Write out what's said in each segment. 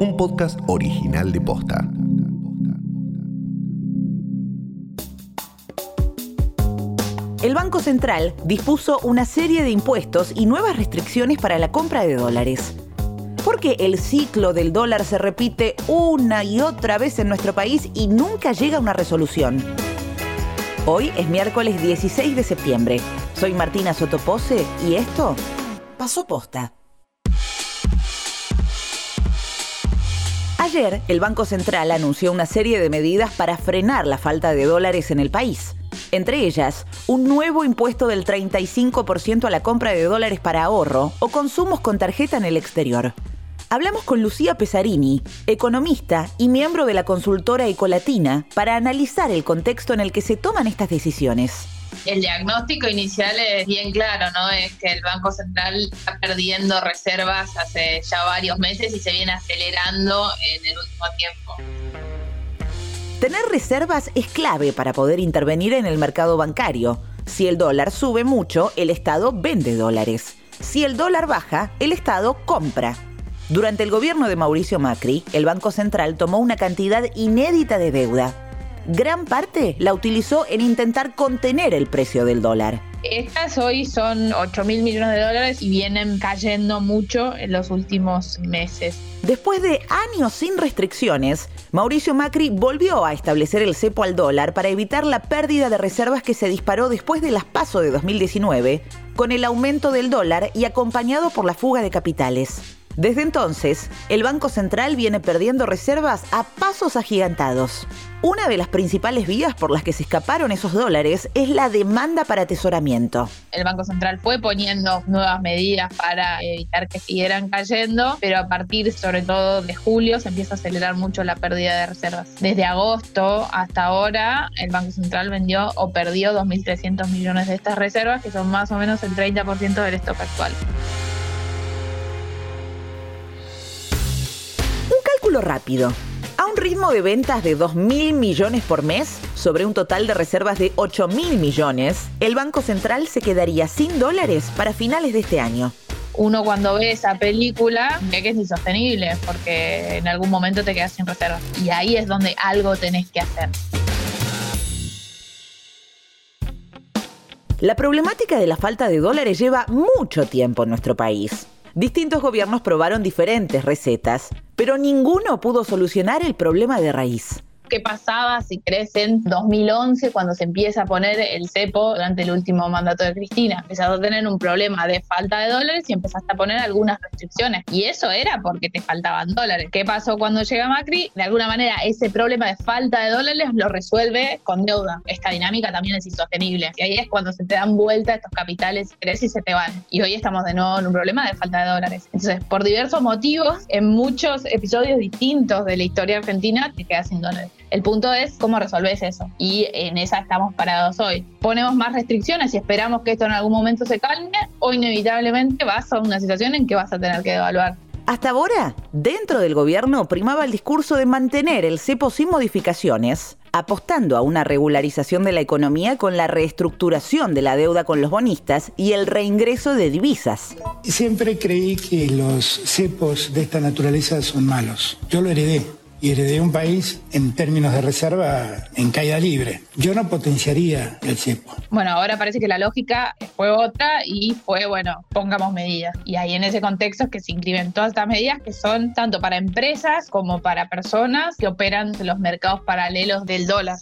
un podcast original de Posta. El Banco Central dispuso una serie de impuestos y nuevas restricciones para la compra de dólares. ¿Por qué el ciclo del dólar se repite una y otra vez en nuestro país y nunca llega a una resolución? Hoy es miércoles 16 de septiembre. Soy Martina Sotopose y esto pasó posta. Ayer, el Banco Central anunció una serie de medidas para frenar la falta de dólares en el país. Entre ellas, un nuevo impuesto del 35% a la compra de dólares para ahorro o consumos con tarjeta en el exterior. Hablamos con Lucía Pesarini, economista y miembro de la consultora Ecolatina, para analizar el contexto en el que se toman estas decisiones. El diagnóstico inicial es bien claro, ¿no? Es que el Banco Central está perdiendo reservas hace ya varios meses y se viene acelerando en el último tiempo. Tener reservas es clave para poder intervenir en el mercado bancario. Si el dólar sube mucho, el Estado vende dólares. Si el dólar baja, el Estado compra. Durante el gobierno de Mauricio Macri, el Banco Central tomó una cantidad inédita de deuda. Gran parte la utilizó en intentar contener el precio del dólar. Estas hoy son 8 mil millones de dólares y vienen cayendo mucho en los últimos meses. Después de años sin restricciones, Mauricio Macri volvió a establecer el cepo al dólar para evitar la pérdida de reservas que se disparó después de las PASO de 2019, con el aumento del dólar y acompañado por la fuga de capitales. Desde entonces, el Banco Central viene perdiendo reservas a pasos agigantados. Una de las principales vías por las que se escaparon esos dólares es la demanda para atesoramiento. El Banco Central fue poniendo nuevas medidas para evitar que siguieran cayendo, pero a partir sobre todo de julio se empieza a acelerar mucho la pérdida de reservas. Desde agosto hasta ahora, el Banco Central vendió o perdió 2.300 millones de estas reservas, que son más o menos el 30% del stock actual. Cálculo rápido. A un ritmo de ventas de 2.000 millones por mes, sobre un total de reservas de 8.000 millones, el Banco Central se quedaría sin dólares para finales de este año. Uno cuando ve esa película ve que es insostenible porque en algún momento te quedas sin reservas. Y ahí es donde algo tenés que hacer. La problemática de la falta de dólares lleva mucho tiempo en nuestro país. Distintos gobiernos probaron diferentes recetas, pero ninguno pudo solucionar el problema de raíz qué pasaba, si crees, en 2011, cuando se empieza a poner el cepo durante el último mandato de Cristina. Empezaste a tener un problema de falta de dólares y empezaste a poner algunas restricciones. Y eso era porque te faltaban dólares. ¿Qué pasó cuando llega Macri? De alguna manera, ese problema de falta de dólares lo resuelve con deuda. Esta dinámica también es insostenible. Y ahí es cuando se te dan vuelta estos capitales, crees y se te van. Y hoy estamos de nuevo en un problema de falta de dólares. Entonces, por diversos motivos, en muchos episodios distintos de la historia argentina, te quedas sin dólares. El punto es cómo resolves eso. Y en esa estamos parados hoy. Ponemos más restricciones y esperamos que esto en algún momento se calme o inevitablemente vas a una situación en que vas a tener que evaluar. Hasta ahora, dentro del gobierno primaba el discurso de mantener el cepo sin modificaciones, apostando a una regularización de la economía con la reestructuración de la deuda con los bonistas y el reingreso de divisas. Siempre creí que los cepos de esta naturaleza son malos. Yo lo heredé y heredé un país en términos de reserva en caída libre. Yo no potenciaría el cepo. Bueno, ahora parece que la lógica fue otra y fue, bueno, pongamos medidas. Y ahí en ese contexto es que se inscriben todas estas medidas que son tanto para empresas como para personas que operan en los mercados paralelos del dólar.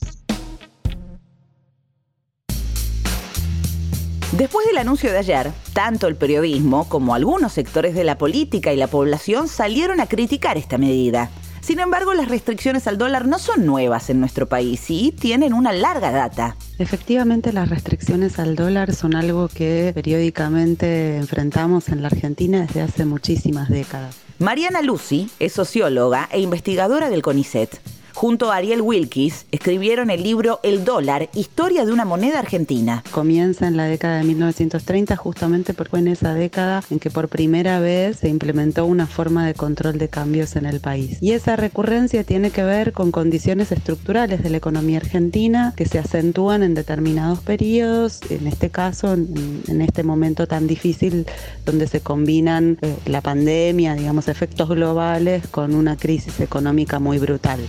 Después del anuncio de ayer, tanto el periodismo como algunos sectores de la política y la población salieron a criticar esta medida. Sin embargo, las restricciones al dólar no son nuevas en nuestro país y tienen una larga data. Efectivamente, las restricciones al dólar son algo que periódicamente enfrentamos en la Argentina desde hace muchísimas décadas. Mariana Lucy es socióloga e investigadora del CONICET. Junto a Ariel Wilkis, escribieron el libro El dólar, historia de una moneda argentina. Comienza en la década de 1930 justamente porque fue en esa década en que por primera vez se implementó una forma de control de cambios en el país. Y esa recurrencia tiene que ver con condiciones estructurales de la economía argentina que se acentúan en determinados periodos, en este caso, en, este momento tan difícil donde se combinan eh, la pandemia, digamos, efectos globales con una crisis económica muy brutal.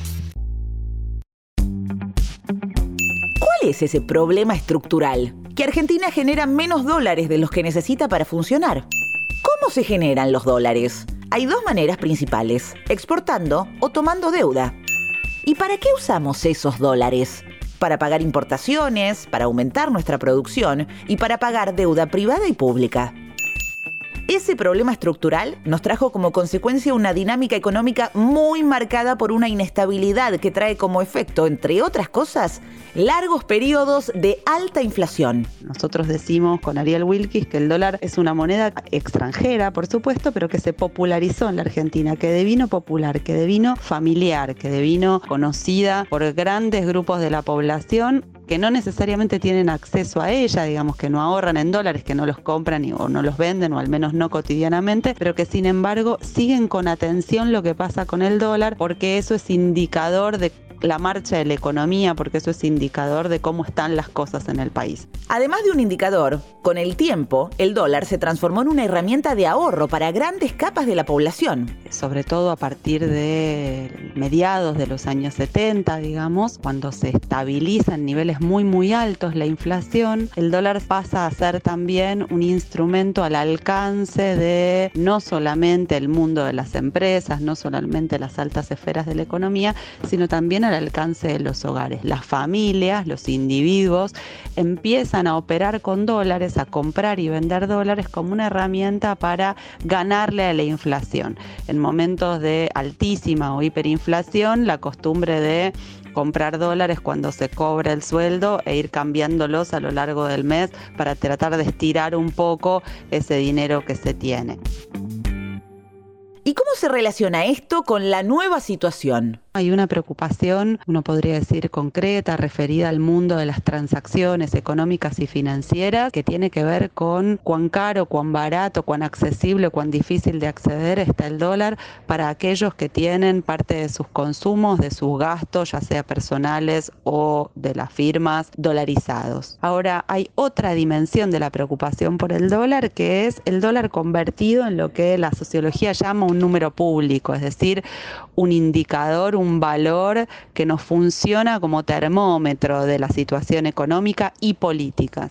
¿Cuál es ese problema estructural? Que Argentina genera menos dólares de los que necesita para funcionar. ¿Cómo se generan los dólares? Hay dos maneras principales, exportando o tomando deuda. ¿Y para qué usamos esos dólares? Para pagar importaciones, para aumentar nuestra producción y para pagar deuda privada y pública. Ese problema estructural nos trajo como consecuencia una dinámica económica muy marcada por una inestabilidad que trae como efecto, entre otras cosas, largos periodos de alta inflación. Nosotros decimos con Ariel Wilkis que el dólar es una moneda extranjera, por supuesto, pero que se popularizó en la Argentina, que devino popular, que devino familiar, que devino conocida por grandes grupos de la población que no necesariamente tienen acceso a ella, digamos que no ahorran en dólares, que no los compran o no los venden, o al menos no cotidianamente, pero que sin embargo siguen con atención lo que pasa con el dólar, porque eso es indicador de la marcha de la economía, porque eso es indicador de cómo están las cosas en el país. Además de un indicador, con el tiempo, el dólar se transformó en una herramienta de ahorro para grandes capas de la población. Sobre todo a partir de mediados de los años 70, digamos, cuando se estabiliza en niveles muy, muy altos la inflación, el dólar pasa a ser también un instrumento al alcance de no solamente el mundo de las empresas, no solamente las altas esferas de la economía, sino también al alcance de los hogares. Las familias, los individuos empiezan a operar con dólares, a comprar y vender dólares como una herramienta para ganarle a la inflación. En momentos de altísima o hiperinflación, la costumbre de comprar dólares cuando se cobra el sueldo e ir cambiándolos a lo largo del mes para tratar de estirar un poco ese dinero que se tiene. ¿Y cómo se relaciona esto con la nueva situación? Hay una preocupación, uno podría decir concreta, referida al mundo de las transacciones económicas y financieras, que tiene que ver con cuán caro, cuán barato, cuán accesible, cuán difícil de acceder está el dólar para aquellos que tienen parte de sus consumos, de sus gastos, ya sea personales o de las firmas, dolarizados. Ahora, hay otra dimensión de la preocupación por el dólar, que es el dólar convertido en lo que la sociología llama un número público, es decir, un indicador, un valor que nos funciona como termómetro de la situación económica y política.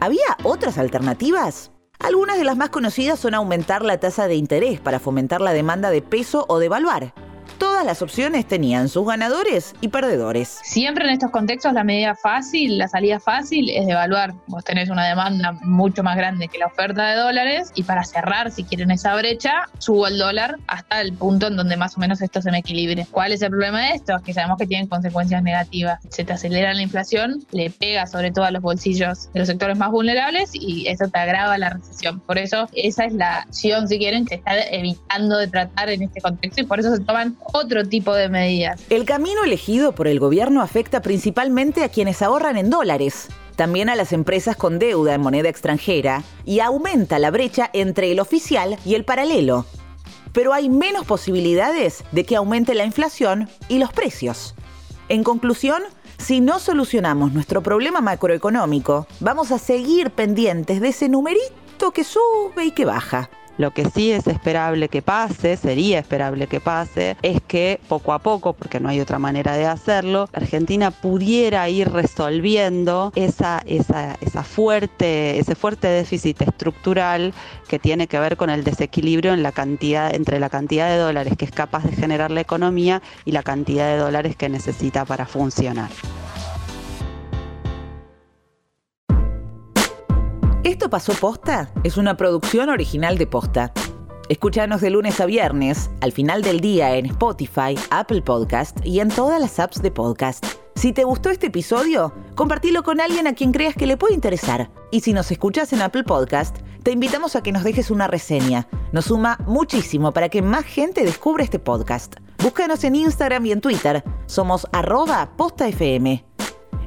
¿Había otras alternativas? Algunas de las más conocidas son aumentar la tasa de interés para fomentar la demanda de peso o devaluar todas las opciones tenían sus ganadores y perdedores. Siempre en estos contextos la medida fácil, la salida fácil es devaluar. Vos tenés una demanda mucho más grande que la oferta de dólares y para cerrar, si quieren esa brecha, subo el dólar hasta el punto en donde más o menos esto se me equilibre. ¿Cuál es el problema de esto? Que sabemos que tienen consecuencias negativas. Se te acelera la inflación, le pega sobre todo a los bolsillos de los sectores más vulnerables y eso te agrava la recesión. Por eso esa es la acción, si quieren, que está evitando de tratar en este contexto y por eso se toman otro tipo de medidas. El camino elegido por el gobierno afecta principalmente a quienes ahorran en dólares, también a las empresas con deuda en moneda extranjera y aumenta la brecha entre el oficial y el paralelo. Pero hay menos posibilidades de que aumente la inflación y los precios. En conclusión, si no solucionamos nuestro problema macroeconómico, vamos a seguir pendientes de ese numerito que sube y que baja. Lo que sí es esperable que pase, sería esperable que pase, es que poco a poco, porque no hay otra manera de hacerlo, Argentina pudiera ir resolviendo esa, esa, esa fuerte, ese fuerte déficit estructural que tiene que ver con el desequilibrio en la cantidad, entre la cantidad de dólares que es capaz de generar la economía y la cantidad de dólares que necesita para funcionar. Esto pasó posta es una producción original de posta. Escúchanos de lunes a viernes, al final del día en Spotify, Apple Podcast y en todas las apps de podcast. Si te gustó este episodio, compartilo con alguien a quien creas que le puede interesar. Y si nos escuchas en Apple Podcast, te invitamos a que nos dejes una reseña. Nos suma muchísimo para que más gente descubra este podcast. Búscanos en Instagram y en Twitter. Somos arroba postafm.